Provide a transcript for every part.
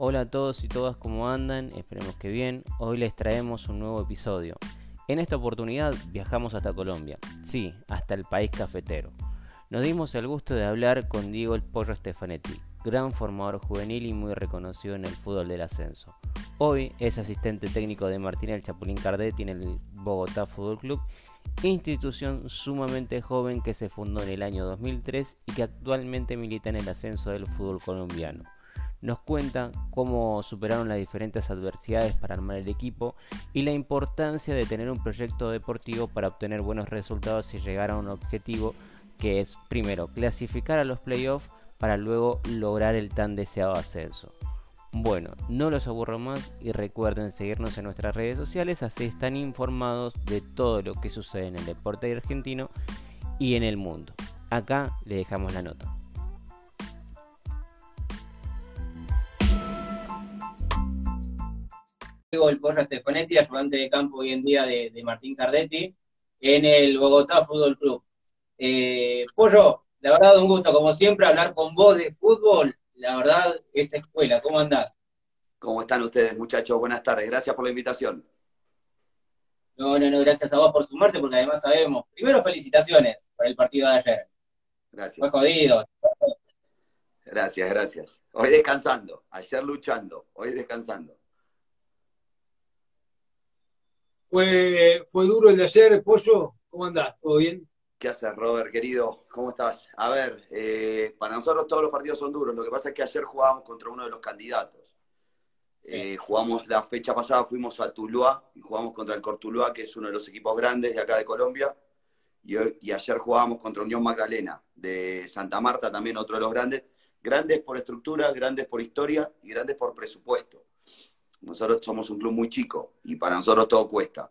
Hola a todos y todas, ¿cómo andan? Esperemos que bien. Hoy les traemos un nuevo episodio. En esta oportunidad viajamos hasta Colombia, sí, hasta el país cafetero. Nos dimos el gusto de hablar con Diego el Pollo Stefanetti, gran formador juvenil y muy reconocido en el fútbol del ascenso. Hoy es asistente técnico de Martín el Chapulín Cardetti en el Bogotá Fútbol Club, institución sumamente joven que se fundó en el año 2003 y que actualmente milita en el ascenso del fútbol colombiano nos cuenta cómo superaron las diferentes adversidades para armar el equipo y la importancia de tener un proyecto deportivo para obtener buenos resultados y llegar a un objetivo que es primero clasificar a los playoffs para luego lograr el tan deseado ascenso. Bueno, no los aburro más y recuerden seguirnos en nuestras redes sociales, así están informados de todo lo que sucede en el deporte argentino y en el mundo. Acá le dejamos la nota. El Pollo Stefanetti, ayudante de campo hoy en día de, Martín Cardetti, en el Bogotá Fútbol Club. Eh, Pollo, la verdad un gusto, como siempre, hablar con vos de fútbol. La verdad, es escuela. ¿Cómo andás? ¿Cómo están ustedes, muchachos? Buenas tardes. Gracias por la invitación. No, no, no, gracias a vos por sumarte, porque además sabemos. Primero, felicitaciones por el partido de ayer. Gracias. Fue jodido. Gracias, gracias. Hoy descansando, ayer luchando, hoy descansando. Fue, fue duro el de ayer, Pollo. ¿Cómo andás? ¿Todo bien? ¿Qué haces, Robert, querido? ¿Cómo estás? A ver, eh, para nosotros todos los partidos son duros. Lo que pasa es que ayer jugábamos contra uno de los candidatos. Eh, jugamos la fecha pasada, fuimos a Tuluá y jugamos contra el Cortuluá, que es uno de los equipos grandes de acá de Colombia. Y, y ayer jugábamos contra Unión Magdalena de Santa Marta, también otro de los grandes. Grandes por estructura, grandes por historia y grandes por presupuesto. Nosotros somos un club muy chico y para nosotros todo cuesta.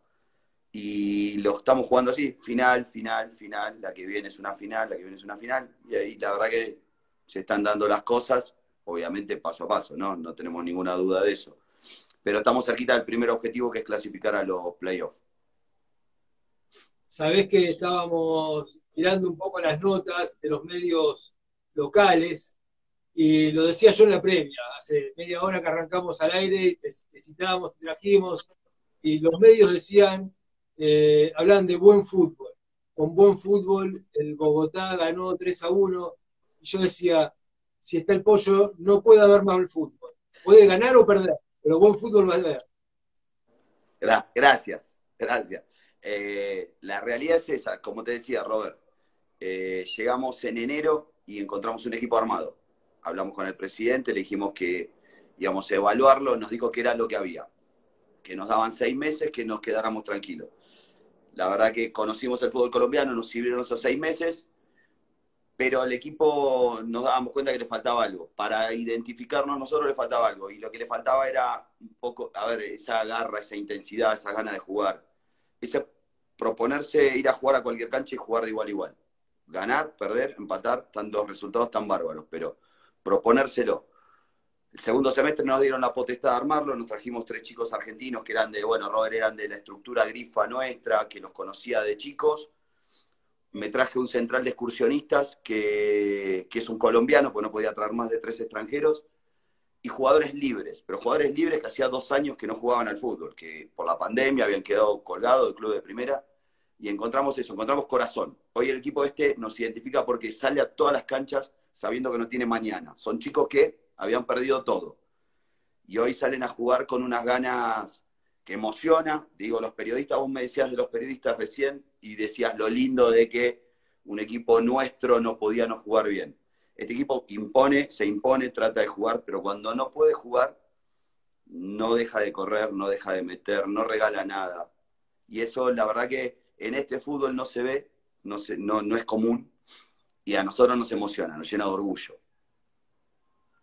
Y lo estamos jugando así, final, final, final, la que viene es una final, la que viene es una final. Y ahí la verdad que se están dando las cosas, obviamente paso a paso, ¿no? No tenemos ninguna duda de eso. Pero estamos cerquita del primer objetivo que es clasificar a los playoffs. Sabés que estábamos mirando un poco las notas de los medios locales y lo decía yo en la previa, hace media hora que arrancamos al aire, te, te citábamos, te trajimos, y los medios decían, eh, hablan de buen fútbol. Con buen fútbol, el Bogotá ganó 3 a 1, y yo decía, si está el pollo, no puede haber más el fútbol. Puede ganar o perder, pero buen fútbol va a haber. Gracias, gracias. Eh, la realidad es esa, como te decía Robert, eh, llegamos en enero y encontramos un equipo armado hablamos con el presidente, le dijimos que íbamos a evaluarlo, nos dijo que era lo que había, que nos daban seis meses, que nos quedáramos tranquilos. La verdad que conocimos el fútbol colombiano, nos sirvieron esos seis meses, pero al equipo nos dábamos cuenta que le faltaba algo. Para identificarnos nosotros le faltaba algo, y lo que le faltaba era un poco, a ver, esa garra, esa intensidad, esa gana de jugar. Ese proponerse ir a jugar a cualquier cancha y jugar de igual a igual. Ganar, perder, empatar, tantos resultados tan bárbaros, pero proponérselo. El segundo semestre nos dieron la potestad de armarlo, nos trajimos tres chicos argentinos que eran de, bueno, Robert eran de la estructura grifa nuestra, que los conocía de chicos. Me traje un central de excursionistas que, que es un colombiano, pues no podía traer más de tres extranjeros. Y jugadores libres, pero jugadores libres que hacía dos años que no jugaban al fútbol, que por la pandemia habían quedado colgados del club de primera. Y encontramos eso, encontramos corazón. Hoy el equipo este nos identifica porque sale a todas las canchas sabiendo que no tiene mañana. Son chicos que habían perdido todo. Y hoy salen a jugar con unas ganas que emociona. Digo, los periodistas, vos me decías de los periodistas recién y decías lo lindo de que un equipo nuestro no podía no jugar bien. Este equipo impone, se impone, trata de jugar, pero cuando no puede jugar, no deja de correr, no deja de meter, no regala nada. Y eso, la verdad que en este fútbol no se ve, no, se, no, no es común, y a nosotros nos emociona, nos llena de orgullo.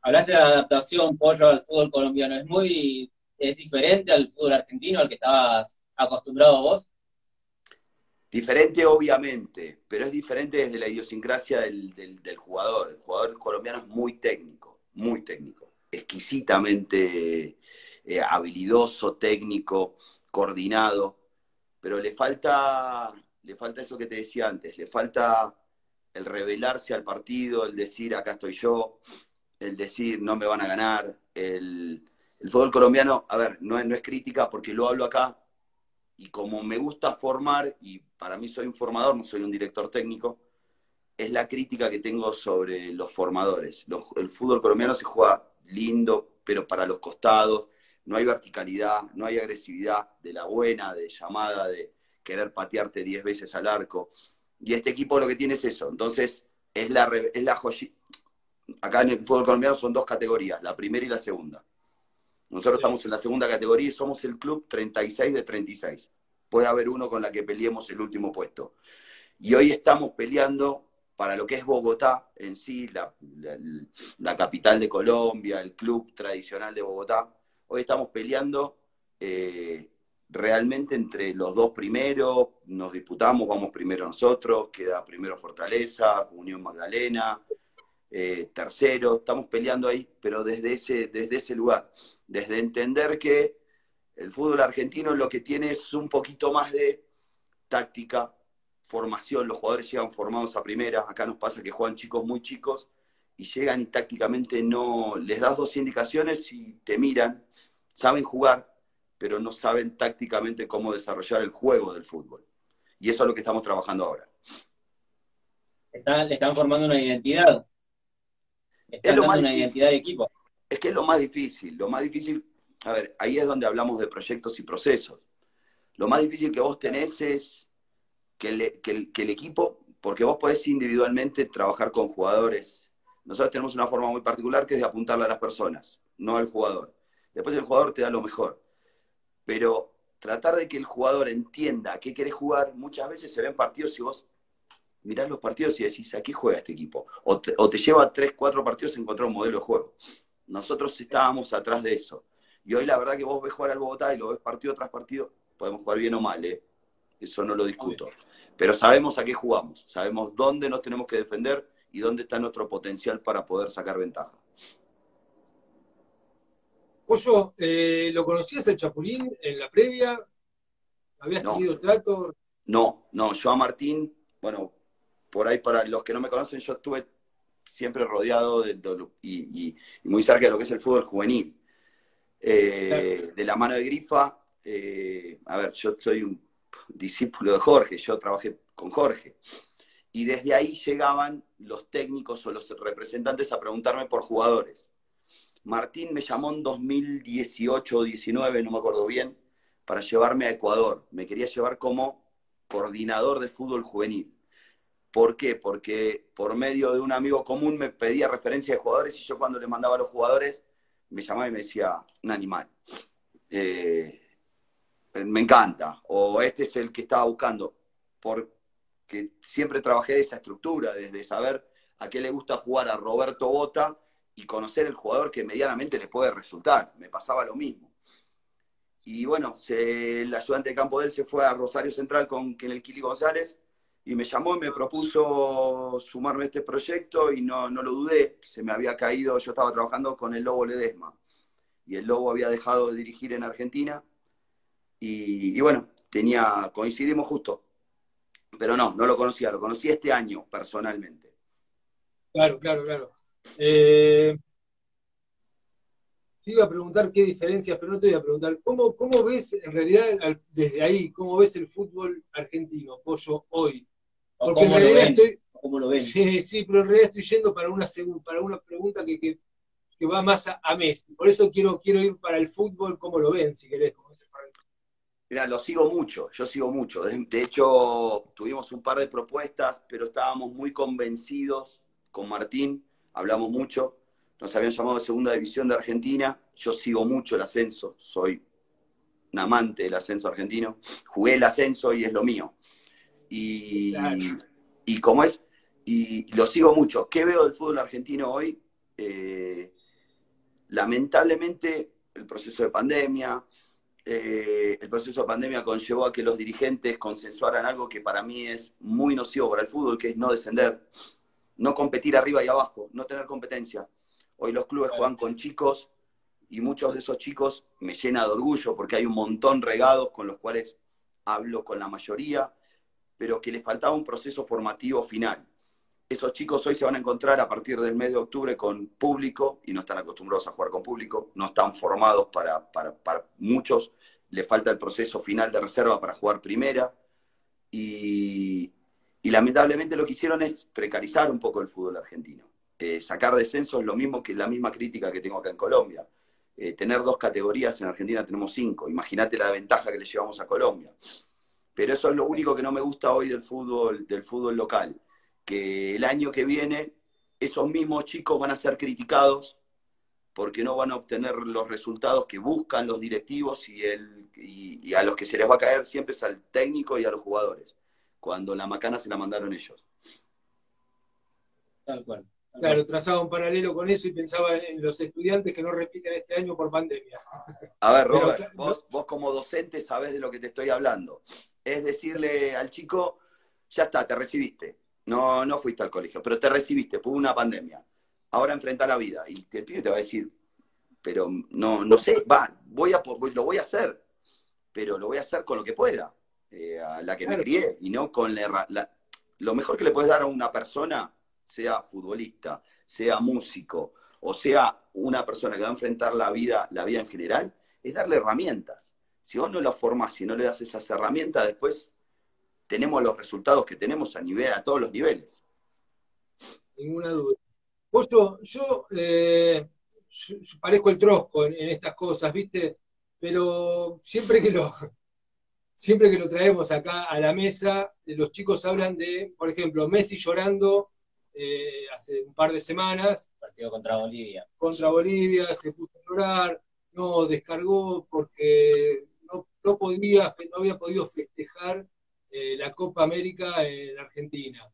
Hablaste de adaptación, Pollo, al fútbol colombiano. ¿Es muy es diferente al fútbol argentino, al que estabas acostumbrado vos? Diferente, obviamente, pero es diferente desde la idiosincrasia del, del, jugador. El jugador colombiano es muy técnico, muy técnico, exquisitamente eh, habilidoso, técnico, coordinado, pero le falta, le falta eso que te decía antes, le falta el revelarse al partido, el decir acá estoy yo, el decir no me van a ganar, el, fútbol colombiano, a ver, no, no es crítica porque lo hablo acá, y como me gusta formar, y para mí soy un formador, no soy un director técnico, es la crítica que tengo sobre los formadores. el fútbol colombiano se juega lindo, pero para los costados, no hay verticalidad, no hay agresividad de la buena, de llamada, de querer patearte 10 veces al arco. Y este equipo lo que tiene es eso. Entonces, es la, es la Acá en el fútbol colombiano son dos categorías, la primera y la segunda. Nosotros estamos en la segunda categoría y somos el club 36 de 36. Puede haber uno con la que peleemos el último puesto. Y hoy estamos peleando para lo que es Bogotá en sí, la, capital de Colombia, el club tradicional de Bogotá, hoy estamos peleando eh, realmente entre los dos primeros, nos disputamos, vamos primero nosotros, queda primero Fortaleza, Unión Magdalena, eh, tercero, estamos peleando ahí, pero desde ese, desde ese lugar, desde entender que el fútbol argentino lo que tiene es un poquito más de táctica, formación, los jugadores llegan formados a primera, acá nos pasa que juegan chicos muy chicos y llegan y tácticamente no, les das dos indicaciones y te miran, saben jugar, pero no saben tácticamente cómo desarrollar el juego del fútbol. Y eso es lo que estamos trabajando ahora. le están formando una identidad. Están dando una identidad de equipo. Es que es lo más difícil, lo más difícil, a ver, ahí es donde hablamos de proyectos y procesos. Lo más difícil que vos tenés es que el, equipo, porque vos podés individualmente trabajar con jugadores. Nosotros tenemos una forma muy particular que es de apuntarle a las personas, no al jugador. Después el jugador te da lo mejor. Pero tratar de que el jugador entienda a qué querés jugar, muchas veces se ven partidos y vos mirás los partidos y decís, ¿a qué juega este equipo? O te, o te lleva tres, cuatro partidos a encontrar un modelo de juego. Nosotros estábamos atrás de eso. Y hoy la verdad que vos ves jugar al Bogotá y lo ves partido tras partido, podemos jugar bien o mal, ¿eh? eso no lo discuto. Pero sabemos a qué jugamos, sabemos dónde nos tenemos que defender y dónde está nuestro potencial para poder sacar ventaja. Pollo, eh, ¿lo conocías el Chapulín en la previa? ¿Habías tenido trato? No, no, yo a Martín, bueno, por ahí para los que no me conocen, yo estuve siempre rodeado de, y, muy cerca de lo que es el fútbol juvenil. Eh, de la mano de Grifa, eh, a ver, yo soy un discípulo de Jorge, yo trabajé con Jorge. Y desde ahí llegaban los técnicos o los representantes a preguntarme por jugadores. Martín me llamó en 2018 o 19, no me acuerdo bien, para llevarme a Ecuador. Me quería llevar como coordinador de fútbol juvenil. ¿Por qué? Porque por medio de un amigo común me pedía referencia de jugadores y yo cuando le mandaba a los jugadores me llamaba y me decía, un animal. Eh, me encanta, o este es el que estaba buscando, porque siempre trabajé de esa estructura, desde saber a qué le gusta jugar a Roberto Bota y conocer el jugador que medianamente le puede resultar. Me pasaba lo mismo. Y bueno, el ayudante de campo de él se fue a Rosario Central con el Kili González y me llamó y me propuso sumarme a este proyecto y no, no lo dudé. Se me había caído, yo estaba trabajando con el Lobo Ledesma y el Lobo había dejado de dirigir en Argentina y, bueno, tenía, coincidimos justo. Pero no, no lo conocía, lo conocí este año personalmente. Claro, claro, claro. Eh, te iba a preguntar qué diferencias, pero no te voy a preguntar, ¿cómo, cómo ves en realidad desde ahí, cómo ves el fútbol argentino, Pollo, hoy? Porque en realidad estoy... ¿Cómo lo ven? Sí, sí, pero en realidad estoy yendo para una, para una pregunta que, que, va más a, a, Messi. Por eso quiero, quiero ir para el fútbol, ¿cómo lo ven, si querés? Como Mira, lo sigo mucho, yo sigo mucho. De hecho, tuvimos un par de propuestas, pero estábamos muy convencidos con Martín, hablamos mucho. Nos habían llamado de Segunda División de Argentina. Yo sigo mucho el ascenso, soy un amante del ascenso argentino. Jugué el ascenso y es lo mío. Y, y como es, y lo sigo mucho. ¿Qué veo del fútbol argentino hoy? Eh, lamentablemente, el proceso de pandemia, eh, el proceso de pandemia conllevó a que los dirigentes consensuaran algo que para mí es muy nocivo para el fútbol, que es no descender, no competir arriba y abajo, no tener competencia. Hoy los clubes juegan con chicos y muchos de esos chicos me llena de orgullo porque hay un montón regados con los cuales hablo con la mayoría, pero que les faltaba un proceso formativo final. esos chicos hoy se van a encontrar a partir del mes de octubre con público y no están acostumbrados a jugar con público, no están formados para, para, para muchos, le falta el proceso final de reserva para jugar primera y, y lamentablemente lo que hicieron es precarizar un poco el fútbol argentino. Eh, sacar descenso es lo mismo que la misma crítica que tengo acá en Colombia. Eh, tener dos categorías, en Argentina tenemos cinco. Imagínate la ventaja que le llevamos a Colombia. Pero eso es lo único que no me gusta hoy del fútbol, del fútbol local que el año que viene esos mismos chicos van a ser criticados porque no van a obtener los resultados que buscan los directivos y, el, y, a los que se les va a caer siempre es al técnico y a los jugadores, cuando la macana se la mandaron ellos. Tal cual. Claro, trazaba un paralelo con eso y pensaba en los estudiantes que no repiten este año por pandemia. A ver, Robert, vos, vos como docente sabés de lo que te estoy hablando. Es decirle al chico, ya está, te recibiste no, no fuiste al colegio, pero te recibiste, por una pandemia. Ahora enfrenta la vida. Y el pibe te va a decir, pero no, no sé, va, voy a, lo voy a hacer, pero lo voy a hacer con lo que pueda, eh, a la que me crié, y no con la, Lo mejor que le puedes dar a una persona, sea futbolista, sea músico, o sea una persona que va a enfrentar la vida, la vida en general, es darle herramientas. Si vos no la formás, si no le das esas herramientas, después tenemos los resultados que tenemos a nivel, a todos los niveles. Ninguna duda. Vos, yo, eh, parezco el trosco en, estas cosas, ¿viste? Pero siempre que lo, siempre que lo traemos acá a la mesa, los chicos hablan de, por ejemplo, Messi llorando eh, hace un par de semanas. Partido contra Bolivia. Contra Bolivia, se puso a llorar, no descargó porque no, no podía, no había podido festejar eh, la Copa América en Argentina.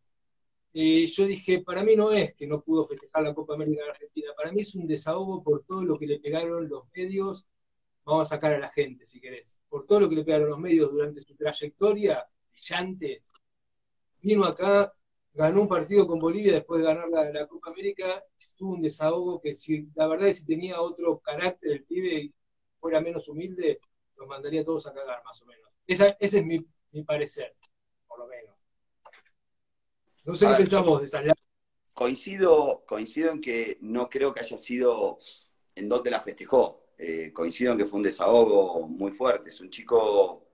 Y yo dije, para mí no es que no pudo festejar la Copa América en Argentina, para mí es un desahogo por todo lo que le pegaron los medios, vamos a sacar a la gente si querés, por todo lo que le pegaron los medios durante su trayectoria brillante. Vino acá, ganó un partido con Bolivia después de ganar la, Copa América, estuvo un desahogo que si la verdad es que si tenía otro carácter el pibe y fuera menos humilde, los mandaría todos a cagar más o menos. ese es mi mi parecer, por lo menos. No sé qué pensás vos de esas Coincido, coincido en que no creo que haya sido en donde la festejó. Eh, coincido en que fue un desahogo muy fuerte. Es un chico,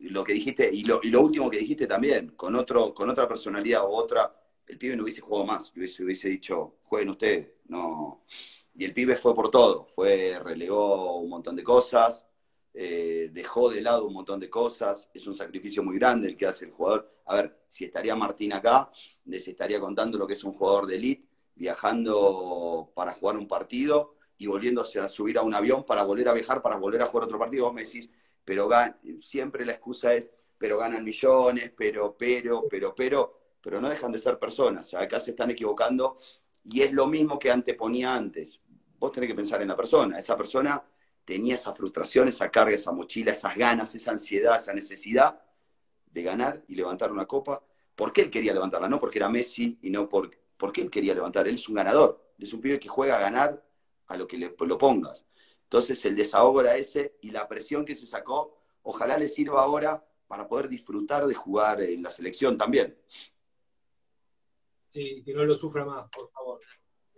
lo que dijiste, y lo, último que dijiste también, con, otro, con otra personalidad o otra, el pibe no hubiese jugado más, hubiese, hubiese dicho, jueguen ustedes. No. Y el pibe fue por todo, fue, relegó un montón de cosas, eh, dejó de lado un montón de cosas, es un sacrificio muy grande el que hace el jugador. A ver, si estaría Martín acá, les estaría contando lo que es un jugador de elite, viajando para jugar un partido y volviéndose a subir a un avión para volver a viajar, para volver a jugar otro partido. Vos me decís, pero siempre la excusa es, pero ganan millones, pero, pero, pero, pero, pero no dejan de ser personas. Acá se están equivocando y es lo mismo que anteponía antes. Vos tenés que pensar en la persona. Esa persona tenía esa frustración, esa carga, esa mochila, esas ganas, esa ansiedad, esa necesidad de ganar y levantar una copa. ¿Por qué él quería levantarla? No porque era Messi y no por, porque él quería levantar. Él es un ganador, es un pibe que juega a ganar a lo que le, lo pongas. Entonces el desahogo era ese y la presión que se sacó, ojalá le sirva ahora para poder disfrutar de jugar en la selección también. Sí, que no lo sufra más, por favor.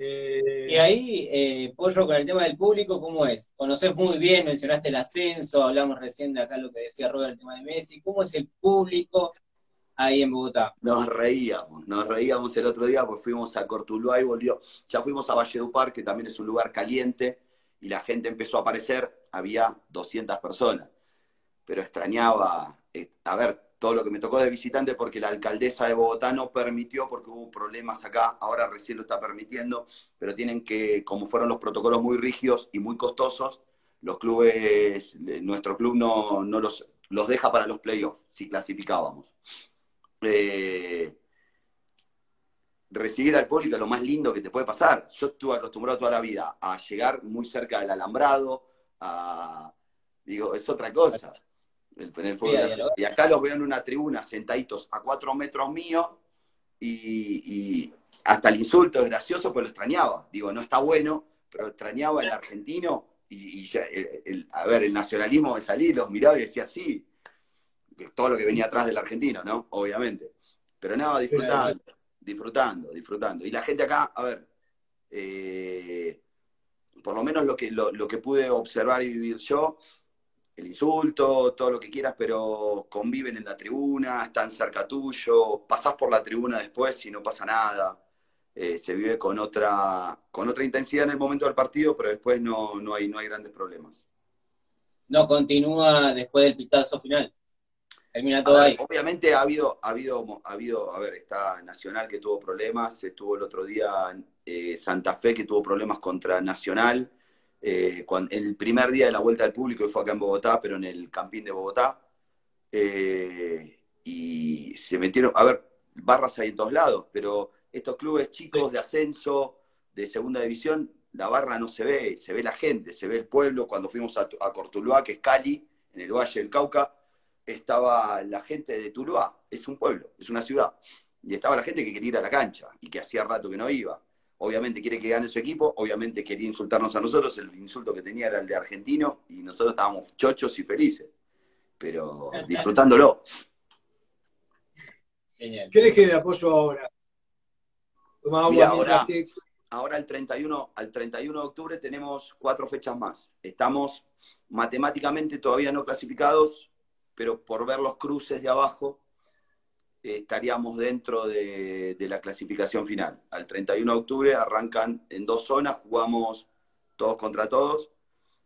Y ahí, eh, Pollo, con el tema del público, ¿cómo es? Conoces muy bien, mencionaste el ascenso, hablamos recién de acá lo que decía Robert, el tema de Messi. ¿Cómo es el público ahí en Bogotá? Nos reíamos, nos reíamos el otro día, pues fuimos a Cortuluá y volvió. Ya fuimos a Valledupar, que también es un lugar caliente, y la gente empezó a aparecer, había 200 personas. Pero extrañaba, eh, a ver, todo lo que me tocó de visitante porque la alcaldesa de Bogotá no permitió, porque hubo problemas acá, ahora recién lo está permitiendo, pero tienen que, como fueron los protocolos muy rígidos y muy costosos, los clubes, nuestro club no, los, los deja para los playoffs, si clasificábamos. Eh, recibir al público es lo más lindo que te puede pasar. Yo estuve acostumbrado toda la vida a llegar muy cerca del alambrado, a, digo, es otra cosa y acá los veo en una tribuna sentaditos a cuatro metros mío y, hasta el insulto es gracioso, pues lo extrañaba. Digo, no está bueno, pero extrañaba el argentino y, a ver, el nacionalismo me salí, los miraba y decía, sí, todo lo que venía atrás del argentino, ¿no? Obviamente. Pero nada, disfrutaba, disfrutando, disfrutando. Y la gente acá, a ver, eh, por lo menos lo que, lo, que pude observar y vivir yo, el insulto, todo lo que quieras, pero conviven en la tribuna, están cerca tuyo, pasás por la tribuna después y no pasa nada. Eh, se vive con otra, con otra intensidad en el momento del partido, pero después no, no, hay, no hay grandes problemas. No continúa después del pitazo final. Termina todo ahí. Obviamente ha habido, ha habido, ha habido, a ver, está Nacional que tuvo problemas, estuvo el otro día eh, Santa Fe que tuvo problemas contra Nacional, eh, el primer día de la vuelta del público fue acá en Bogotá, pero en el Campín de Bogotá. Eh, y se metieron, a ver, barras hay en todos lados, pero estos clubes chicos de ascenso, de segunda división, la barra no se ve, se ve la gente, se ve el pueblo. Cuando fuimos a, a Cortuluá, que es Cali, en el Valle del Cauca, estaba la gente de Tuluá, es un pueblo, es una ciudad, y estaba la gente que quería ir a la cancha y que hacía rato que no iba. Obviamente quiere que gane su equipo, obviamente quería insultarnos a nosotros, el insulto que tenía era el de argentino y nosotros estábamos chochos y felices, pero disfrutándolo. ¿Qué le queda apoyo ahora? ahora, ahora el 31, al 31 de octubre tenemos cuatro fechas más. Estamos matemáticamente todavía no clasificados, pero por ver los cruces de abajo, eh, estaríamos dentro de, la clasificación final. Al 31 de octubre arrancan en dos zonas, jugamos todos contra todos,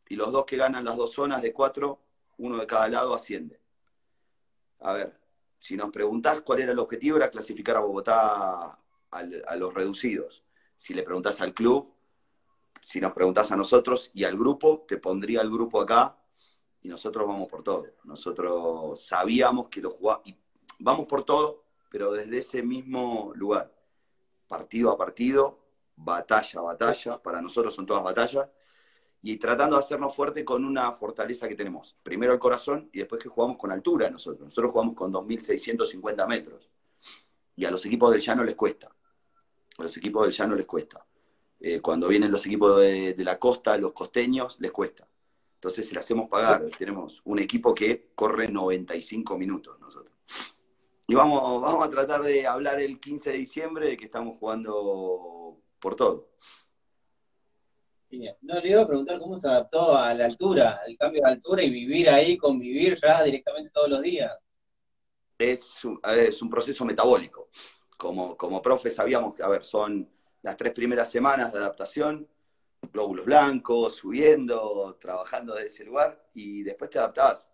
y los dos que ganan las dos zonas de cuatro, uno de cada lado, asciende. A ver, si nos preguntás cuál era el objetivo, era clasificar a Bogotá a los reducidos. Si le preguntás al club, si nos preguntás a nosotros y al grupo, te pondría el grupo acá y nosotros vamos por todo. Nosotros sabíamos que lo jugábamos, y vamos por todo, pero desde ese mismo lugar, partido a partido, batalla a batalla, para nosotros son todas batallas, y tratando de hacernos fuerte con una fortaleza que tenemos. Primero el corazón y después que jugamos con altura nosotros. Nosotros jugamos con 2.650 metros. Y a los equipos del llano les cuesta. A los equipos del llano les cuesta. Eh, cuando vienen los equipos de la costa, los costeños, les cuesta. Entonces se le hacemos pagar. Tenemos un equipo que corre 95 minutos nosotros. Y vamos, vamos a tratar de hablar el 15 de diciembre de que estamos jugando por todo. No, le iba a preguntar cómo se adaptó a la altura, al cambio de altura y vivir ahí, convivir ya directamente todos los días. Es un, es un proceso metabólico. Como, como profe sabíamos que, a ver, son las tres primeras semanas de adaptación, glóbulos blancos, subiendo, trabajando desde ese lugar, y después te adaptás.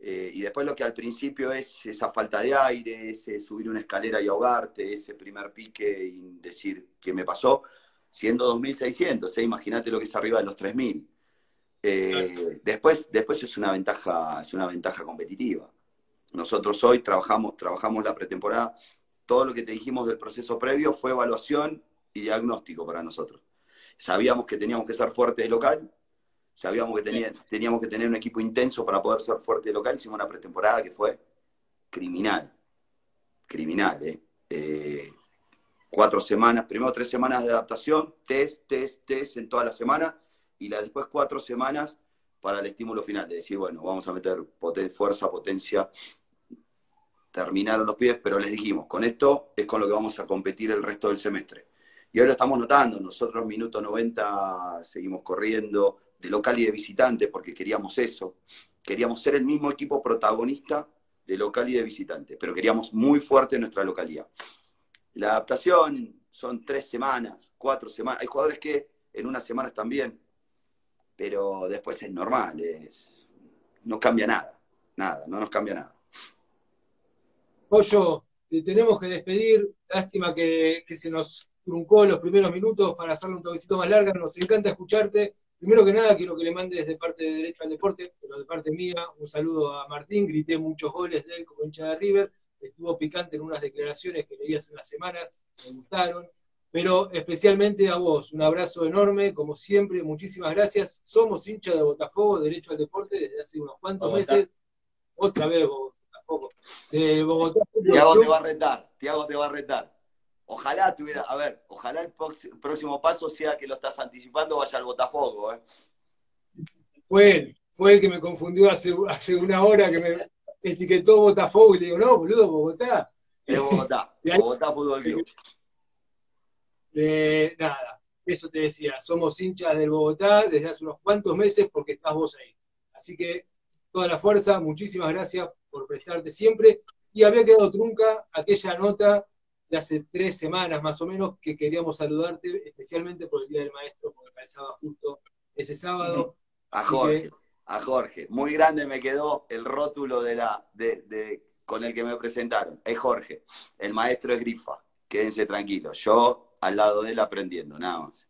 Eh, y después lo que al principio es esa falta de aire, ese subir una escalera y ahogarte, ese primer pique y decir qué me pasó, siendo 2600, ¿eh? imagínate lo que es arriba de los 3000. Eh, después, después es una ventaja, es una ventaja competitiva. Nosotros hoy trabajamos, trabajamos la pretemporada. Todo lo que te dijimos del proceso previo fue evaluación y diagnóstico para nosotros sabíamos que teníamos que ser fuerte de local, sabíamos que teníamos que tener un equipo intenso para poder ser fuerte de local, hicimos una pretemporada que fue criminal, criminal, ¿eh? ¿eh? cuatro semanas, primero tres semanas de adaptación, test, test, test en toda la semana, y las después cuatro semanas para el estímulo final, de decir, bueno, vamos a meter fuerza, potencia, terminaron los pies, pero les dijimos, con esto es con lo que vamos a competir el resto del semestre. Y lo estamos notando, nosotros minuto 90 seguimos corriendo de local y de visitante porque queríamos eso. Queríamos ser el mismo equipo protagonista de local y de visitante, pero queríamos muy fuerte nuestra localidad. La adaptación son tres semanas, cuatro semanas. Hay jugadores que en unas semanas también, pero después es normal, es... no cambia nada, nada, no nos cambia nada. Pollo, tenemos que despedir. Lástima que, que se nos truncó los primeros minutos para hacerle un toquecito más larga. Nos encanta escucharte. Primero que nada, quiero que le mandes de parte de Derecho al Deporte, pero de parte mía, un saludo a Martín. Grité muchos goles de él como hincha de River. Estuvo picante en unas declaraciones que leí hace unas semanas, me gustaron. Pero especialmente a vos, un abrazo enorme, como siempre, muchísimas gracias. Somos hincha de Botafogo, Derecho al Deporte, desde hace unos cuantos meses. Otra vez Botafogo. De Bogotá. Tiago te va a retar, Tiago te va a retar. Ojalá tuviera, a ver, ojalá el próximo paso sea que lo estás anticipando, vaya al Botafogo. ¿eh? Fue él, fue el que me confundió hace, hace una hora que me etiquetó Botafogo y le digo, no, boludo, Bogotá. Es Bogotá. Bogotá Fútbol Club. De, nada, eso te decía, somos hinchas del Bogotá desde hace unos cuantos meses porque estás vos ahí. Así que toda la fuerza, muchísimas gracias por prestarte siempre. Y había quedado trunca aquella nota de hace tres semanas más o menos que queríamos saludarte, especialmente por el Día del Maestro, porque calzaba justo ese sábado. A Jorge, a Jorge. Muy grande me quedó el rótulo de la, de, de, con el que me presentaron. Es Jorge. El maestro es Grifa. Quédense tranquilos. Yo al lado de él aprendiendo, nada más.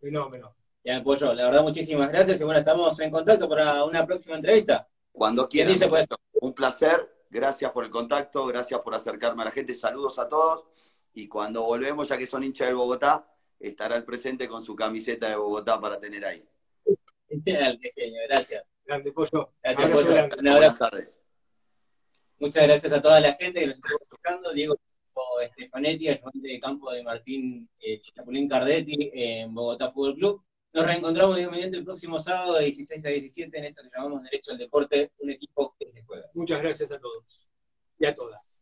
Fenómeno. Ya, Pollo, la verdad, muchísimas gracias y bueno, estamos en contacto para una próxima entrevista. Cuando quieran. dice, pues? Un placer. Gracias por el contacto, gracias por acercarme a la gente. Saludos a todos. Y cuando volvemos, ya que son hinchas del Bogotá, estará el presente con su camiseta de Bogotá para tener ahí. Genio, gracias. Grande pollo. Gracias, Abrazo Pollo. grande. Un abrazo. Buenas tardes. Muchas gracias a toda la gente que nos estuvo escuchando. Diego Estefanetti, ayudante de campo de Martín eh, Chapulín Cardetti en Bogotá Fútbol Club. Nos reencontramos, mediante, el próximo sábado de 16 a 17 en esto que llamamos Derecho al Deporte, un equipo que se juega. Muchas gracias a todos y a todas.